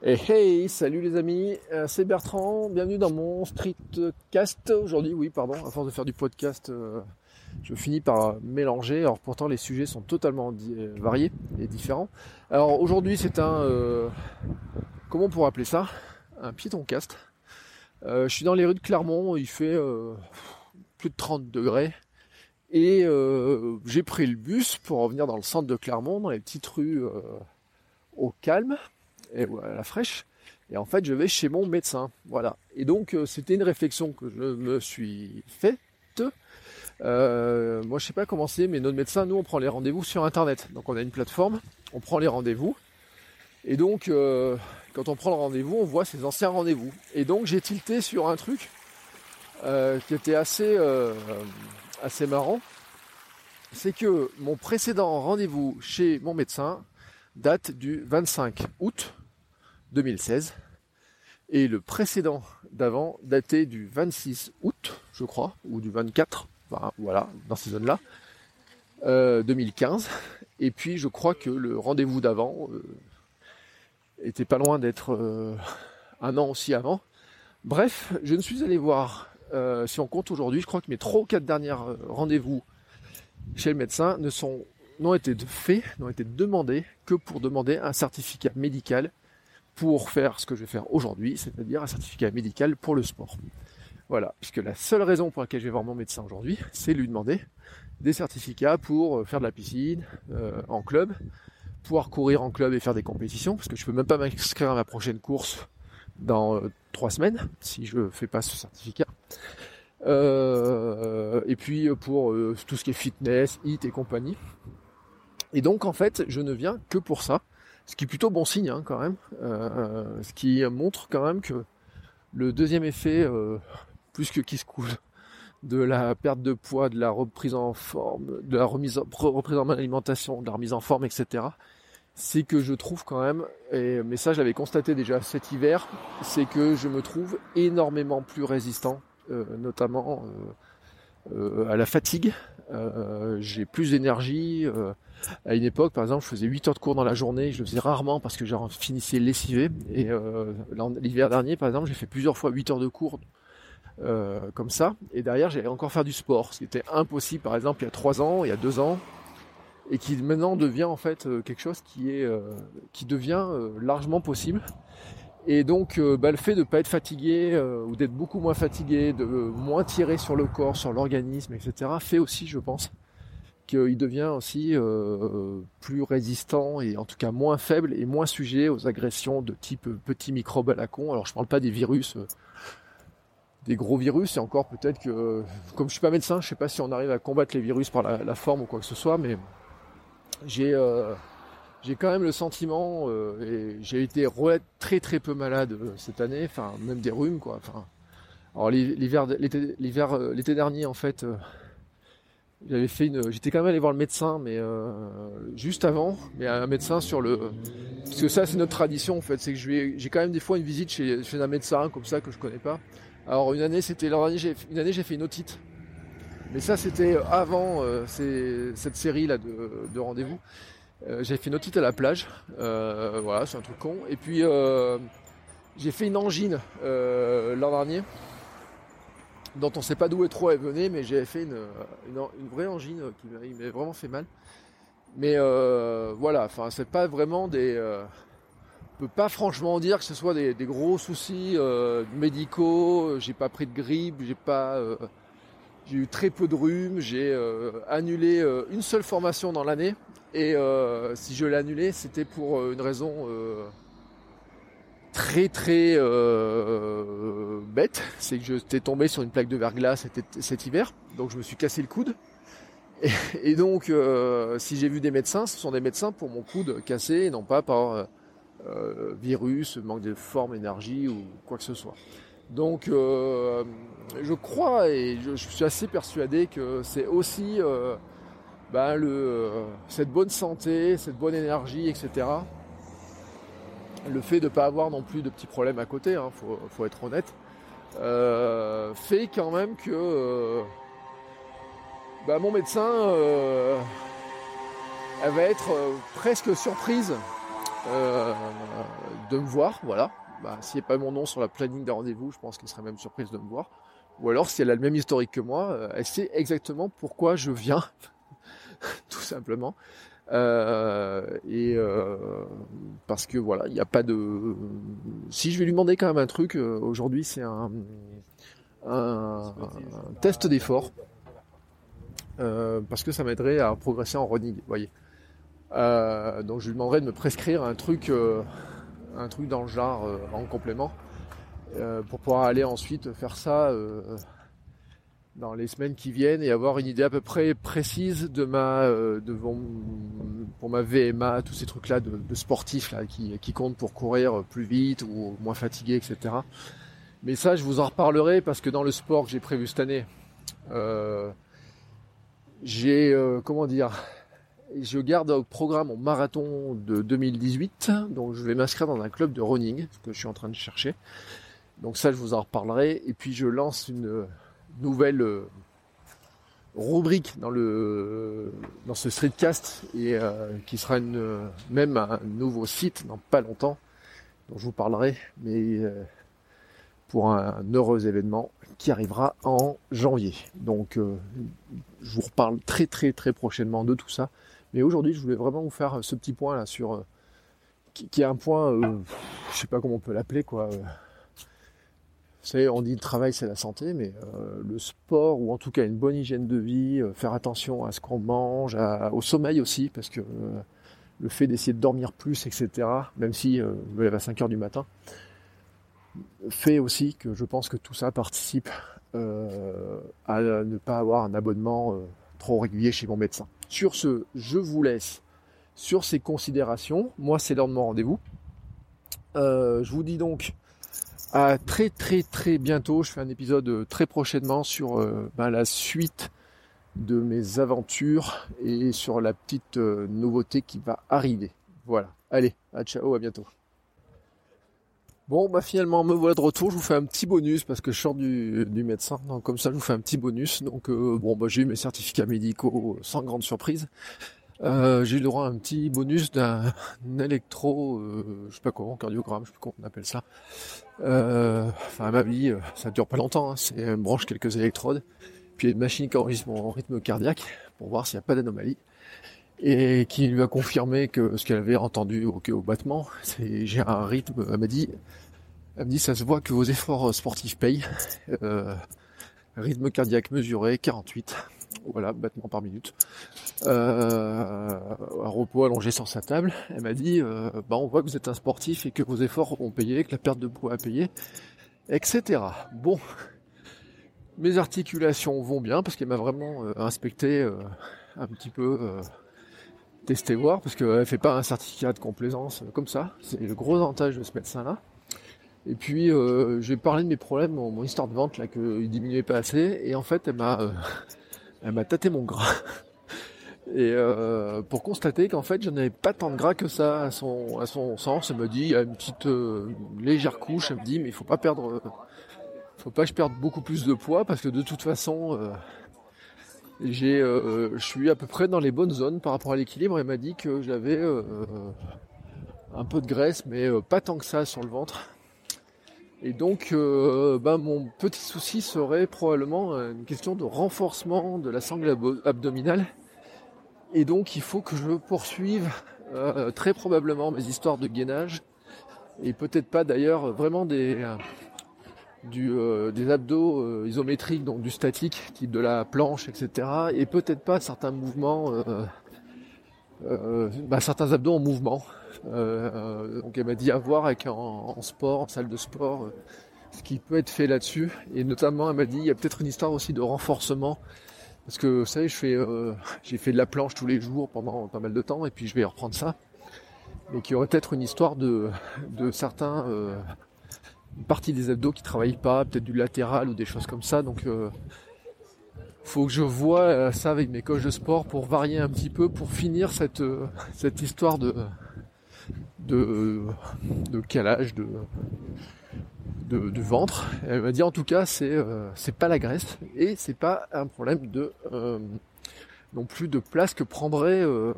Hey, hey, salut les amis, euh, c'est Bertrand, bienvenue dans mon streetcast. Aujourd'hui, oui pardon, à force de faire du podcast, euh, je finis par mélanger, alors pourtant les sujets sont totalement euh, variés et différents. Alors aujourd'hui c'est un, comment on pourrait appeler ça? Un piéton-cast. Euh, je suis dans les rues de Clermont, il fait plus de 30 degrés, et j'ai pris le bus pour revenir dans le centre de Clermont, dans les petites rues au calme, et à la fraîche. Et en fait, je vais chez mon médecin. Voilà. Et donc, c'était une réflexion que je me suis faite. Euh, moi, je sais pas comment c'est, mais notre médecin, nous, on prend les rendez-vous sur Internet. Donc, on a une plateforme, on prend les rendez-vous. Et donc, euh, quand on prend le rendez-vous, on voit ses anciens rendez-vous. Et donc, j'ai tilté sur un truc euh, qui était assez, assez marrant. C'est que mon précédent rendez-vous chez mon médecin date du 25 août 2016. Et le précédent d'avant datait du 26 août, je crois, ou du 24 voilà, dans ces zones-là, 2015. Euh, et puis je crois que le rendez-vous d'avant euh, était pas loin d'être euh, un an aussi avant. Bref, je ne suis allé voir, si on compte aujourd'hui, je crois que mes trois ou quatre derniers rendez-vous chez le médecin ne sont n'ont été faits, n'ont été demandés que pour demander un certificat médical pour faire ce que je vais faire aujourd'hui, c'est-à-dire un certificat médical pour le sport. Voilà, puisque la seule raison pour laquelle je vais voir mon médecin aujourd'hui, c'est lui demander des certificats pour euh, faire de la piscine euh, en club, pouvoir courir en club et faire des compétitions, parce que je peux même pas m'inscrire à ma prochaine course dans euh, trois semaines si je fais pas ce certificat. et puis pour tout ce qui est fitness, hit et compagnie. Et donc en fait, je ne viens que pour ça, ce qui est plutôt bon signe hein, quand même, ce qui montre quand même que le deuxième effet plus que qui se coule de la perte de poids, de la reprise en forme, de la remise en, reprise en alimentation, de la remise en forme, etc. C'est que je trouve quand même, et, mais ça je l'avais constaté déjà cet hiver, c'est que je me trouve énormément plus résistant, euh, notamment euh, euh, à la fatigue. j'ai plus d'énergie. À une époque, par exemple, je faisais 8 heures de cours dans la journée, je le faisais rarement parce que j'en finissais lessivé. Et l'hiver dernier, par exemple, j'ai fait plusieurs fois 8 heures de cours euh, comme ça. Et derrière, j'allais encore faire du sport, ce qui était impossible, par exemple, il y a trois ans, il y a deux ans, et qui maintenant devient en fait euh, quelque chose qui est euh, qui devient largement possible. Et donc, bah, le fait de ne pas être fatigué ou d'être beaucoup moins fatigué, de moins tirer sur le corps, sur l'organisme, etc., fait aussi, je pense, qu'il devient aussi plus résistant et en tout cas moins faible et moins sujet aux agressions de type petits microbes à la con. Alors je parle pas des virus des gros virus et encore peut-être que comme je suis pas médecin je sais pas si on arrive à combattre les virus par la, forme ou quoi que ce soit mais j'ai euh, quand même le sentiment euh, et j'ai été très très peu malade euh, cette année enfin même des rhumes quoi alors l'hiver l'été dernier en fait j'avais fait une j'étais quand même allé voir le médecin mais juste avant mais un médecin sur le parce que ça c'est notre tradition en fait c'est que j'ai quand même des fois une visite chez, chez un médecin comme ça que je connais pas alors une année, c'était une année j'ai fait une otite. Mais ça c'était avant euh, cette série là de, rendez-vous. Euh, j'ai fait une otite à la plage. Euh, voilà, c'est un truc con. Et puis j'ai fait une angine l'an dernier, dont on sait pas d'où est trop elle venait, mais j'ai fait une, une, vraie angine qui m'a vraiment fait mal. Mais voilà, enfin c'est pas vraiment des peut pas franchement dire que ce soit des, gros soucis euh, médicaux. J'ai pas pris de grippe, j'ai pas, euh, j'ai eu très peu de rhume. J'ai euh, annulé une seule formation dans l'année et si je l'ai annulé, c'était pour une raison très très bête. C'est que j'étais tombé sur une plaque de verglas cet, cet hiver, donc je me suis cassé le coude. Et, donc, si j'ai vu des médecins, ce sont des médecins pour mon coude cassé, et non pas par virus, manque de forme, énergie ou quoi que ce soit. Donc, je crois et je, suis assez persuadé que c'est aussi ben, cette bonne santé, cette bonne énergie, etc. Le fait de ne pas avoir non plus de petits problèmes à côté, hein, faut, être honnête, euh, fait quand même que euh, ben, mon médecin euh, va être presque surprise de me voir, voilà. Ben, S'il n'y a pas mon nom sur la planning d'un rendez-vous, je pense qu'elle serait même surprise de me voir. Ou alors, si elle a le même historique que moi, elle sait exactement pourquoi je viens tout simplement. Euh, et euh, parce que voilà, il n'y a pas de. Si je vais lui demander quand même un truc euh, aujourd'hui, c'est un, un, test d'effort. parce que ça m'aiderait à progresser en running, voyez. donc je lui demanderai de me prescrire un truc, un truc dans le genre en complément, pour pouvoir aller ensuite faire ça dans les semaines qui viennent et avoir une idée à peu près précise de ma euh, de, pour ma VMA, tous ces trucs là de, de sportifs là qui, qui comptent pour courir plus vite ou moins fatigué, etc. Mais ça, je vous en reparlerai parce que dans le sport que j'ai prévu cette année, euh, j'ai euh, comment dire, je garde au programme mon marathon de 2018, donc je vais m'inscrire dans un club de running, ce que je suis en train de chercher. Donc ça, je vous en reparlerai. Et puis je lance une nouvelle euh, rubrique dans le dans ce streetcast et euh, qui sera une, même un nouveau site dans pas longtemps dont je vous parlerai mais euh, pour un, heureux événement qui arrivera en janvier. Donc je vous reparle très très très prochainement de tout ça. Mais aujourd'hui je voulais vraiment vous faire ce petit point là sur qui, qui, est un point je sais pas comment on peut l'appeler quoi on dit le travail c'est la santé, mais euh, le sport ou en tout cas une bonne hygiène de vie, euh, faire attention à ce qu'on mange, au sommeil aussi, parce que euh, le fait d'essayer de dormir plus, etc., même si je me lève à 5 heures du matin, fait aussi que je pense que tout ça participe à ne pas avoir un abonnement trop régulier chez mon médecin. Sur ce, je vous laisse sur ces considérations. Moi, c'est l'heure de mon rendez-vous. je vous dis donc à très très très bientôt. Je fais un épisode euh, très prochainement sur euh, ben, la suite de mes aventures et sur la petite euh, nouveauté qui va arriver. Voilà. Allez, à ciao, à bientôt. Bon, bah finalement, me voilà de retour. Je vous fais un petit bonus parce que je sors du, du médecin. Donc comme ça, je vous fais un petit bonus. Donc bon, bah j'ai eu mes certificats médicaux sans grande surprise. Euh, j'ai eu le droit à un petit bonus d'un électro, euh, je sais pas comment, cardiogramme, je sais pas comment on appelle ça. Euh, enfin, à ma vie, euh, ça dure pas longtemps, hein, c'est une branche quelques électrodes, puis une machine qui enregistre mon rythme cardiaque pour voir s'il n'y a pas d'anomalie. Et qui lui a confirmé que ce qu'elle avait entendu au, au battement, c'est j'ai un rythme, elle m'a dit, elle me dit ça se voit que vos efforts sportifs payent. rythme cardiaque mesuré, 48 voilà, battement par minute. Euh, un repos allongé sur sa table. Elle m'a dit, euh, bah on voit que vous êtes un sportif et que vos efforts ont payé, que la perte de poids a payé, etc. Bon, mes articulations vont bien parce qu'elle m'a vraiment euh, inspecté un petit peu, testé voir, parce qu'elle fait pas un certificat de complaisance comme ça. C'est le gros avantage de ce médecin-là. Et puis j'ai parlé de mes problèmes, mon, histoire de vente là, qu'il diminuait pas assez, et en fait elle m'a elle m'a tâté mon gras. Et euh, pour constater qu'en fait, je n'avais pas tant de gras que ça à son, à son sens. Elle me dit, il y a une petite euh, légère couche. Elle me dit, mais il faut pas perdre, euh, faut pas que je perde beaucoup plus de poids parce que de toute façon, j'ai, je suis à peu près dans les bonnes zones par rapport à l'équilibre. Elle m'a dit que j'avais un peu de graisse, mais pas tant que ça sur le ventre. Et donc, euh, ben, mon petit souci serait probablement une question de renforcement de la sangle abdominale. Et donc, il faut que je poursuive euh, très probablement mes histoires de gainage. Et peut-être pas d'ailleurs vraiment des, euh, du, des abdos isométriques, donc du statique, type de la planche, etc. Et peut-être pas certains mouvements, ben, certains abdos en mouvement. Euh, donc elle m'a dit à voir avec en, sport, en salle de sport, euh, ce qui peut être fait là-dessus. Et notamment elle m'a dit il y a peut-être une histoire aussi de renforcement Parce que vous savez, je fais, euh, j'ai fait de la planche tous les jours pendant pas mal de temps, et puis je vais reprendre ça. Mais qu'il y aurait peut-être une histoire de, de certains, euh, une partie des abdos qui travaillent pas, peut-être du latéral ou des choses comme ça. Donc, euh, faut que je vois euh, ça avec mes coachs de sport pour varier un petit peu, pour finir cette, euh, cette histoire de, de, de calage, de, de, ventre. Elle m'a dit en tout cas c'est euh, c'est pas la graisse et c'est pas un problème de euh, non plus de place que prendrait euh,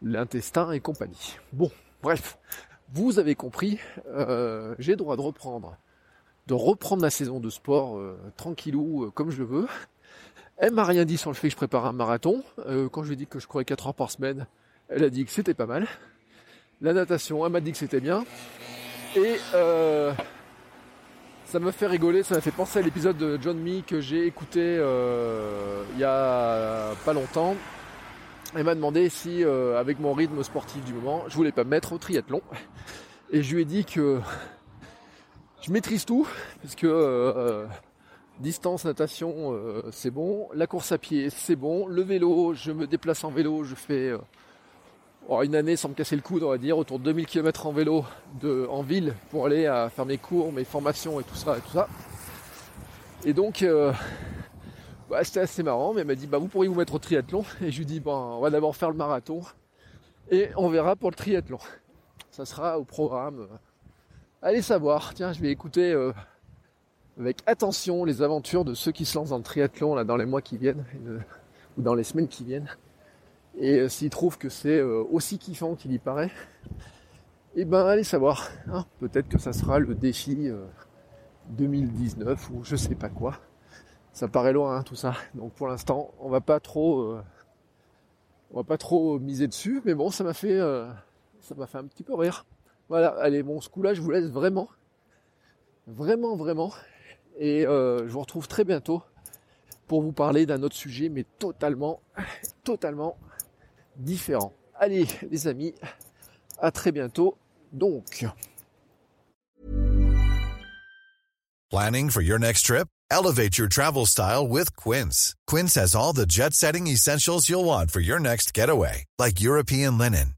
l'intestin et compagnie. Bon, bref, vous avez compris, euh, j'ai droit de reprendre, de reprendre saison de sport euh, tranquillou euh, comme je veux. Elle m'a rien dit sur le fait que je prépare un marathon. Euh, quand je lui ai dit que je courais 4 heures par semaine, elle a dit que c'était pas mal. La natation, elle m'a dit que c'était bien. Et euh, ça m'a fait rigoler, ça m'a fait penser à l'épisode de John Me que j'ai écouté euh, il y a pas longtemps. Elle m'a demandé si, euh, avec mon rythme sportif du moment, je voulais pas me mettre au triathlon. Et je lui ai dit que je maîtrise tout, parce que euh, distance, natation, euh, c'est bon. La course à pied, c'est bon. Le vélo, je me déplace en vélo, je fais euh, oh, une année sans me casser le coude, on va dire, autour de 2000 km en vélo en ville pour aller à faire mes cours, mes formations et tout ça et donc, euh, bah, c'était assez marrant, mais elle m'a dit, bah, vous pourriez vous mettre au triathlon. Et je lui dis, bon, on va d'abord faire le marathon et on verra pour le triathlon. Ça sera au programme. Allez savoir, tiens, je vais écouter avec attention les aventures de ceux qui se lancent dans le triathlon là, dans les mois qui viennent, euh, ou dans les semaines qui viennent. Et euh, s'ils trouvent que c'est euh, aussi kiffant qu'il y paraît, eh ben allez savoir. hein. Peut-être que ça sera le défi euh, 2019 ou je sais pas quoi. Ça paraît loin hein, tout ça. Donc pour l'instant, on va pas trop, euh, on va pas trop miser dessus. Mais bon, ça m'a fait, euh, ça m'a fait un petit peu rire. Voilà. Allez, bon, ce coup-là, je vous laisse vraiment, vraiment, vraiment. Et euh, je vous retrouve très bientôt pour vous parler d'un autre sujet, mais totalement, totalement différent. Allez, les amis, à très bientôt. Donc. Planning for your next trip? Elevate your travel style with Quince. Quince has all the jet setting essentials you'll want for your next getaway, like European linen,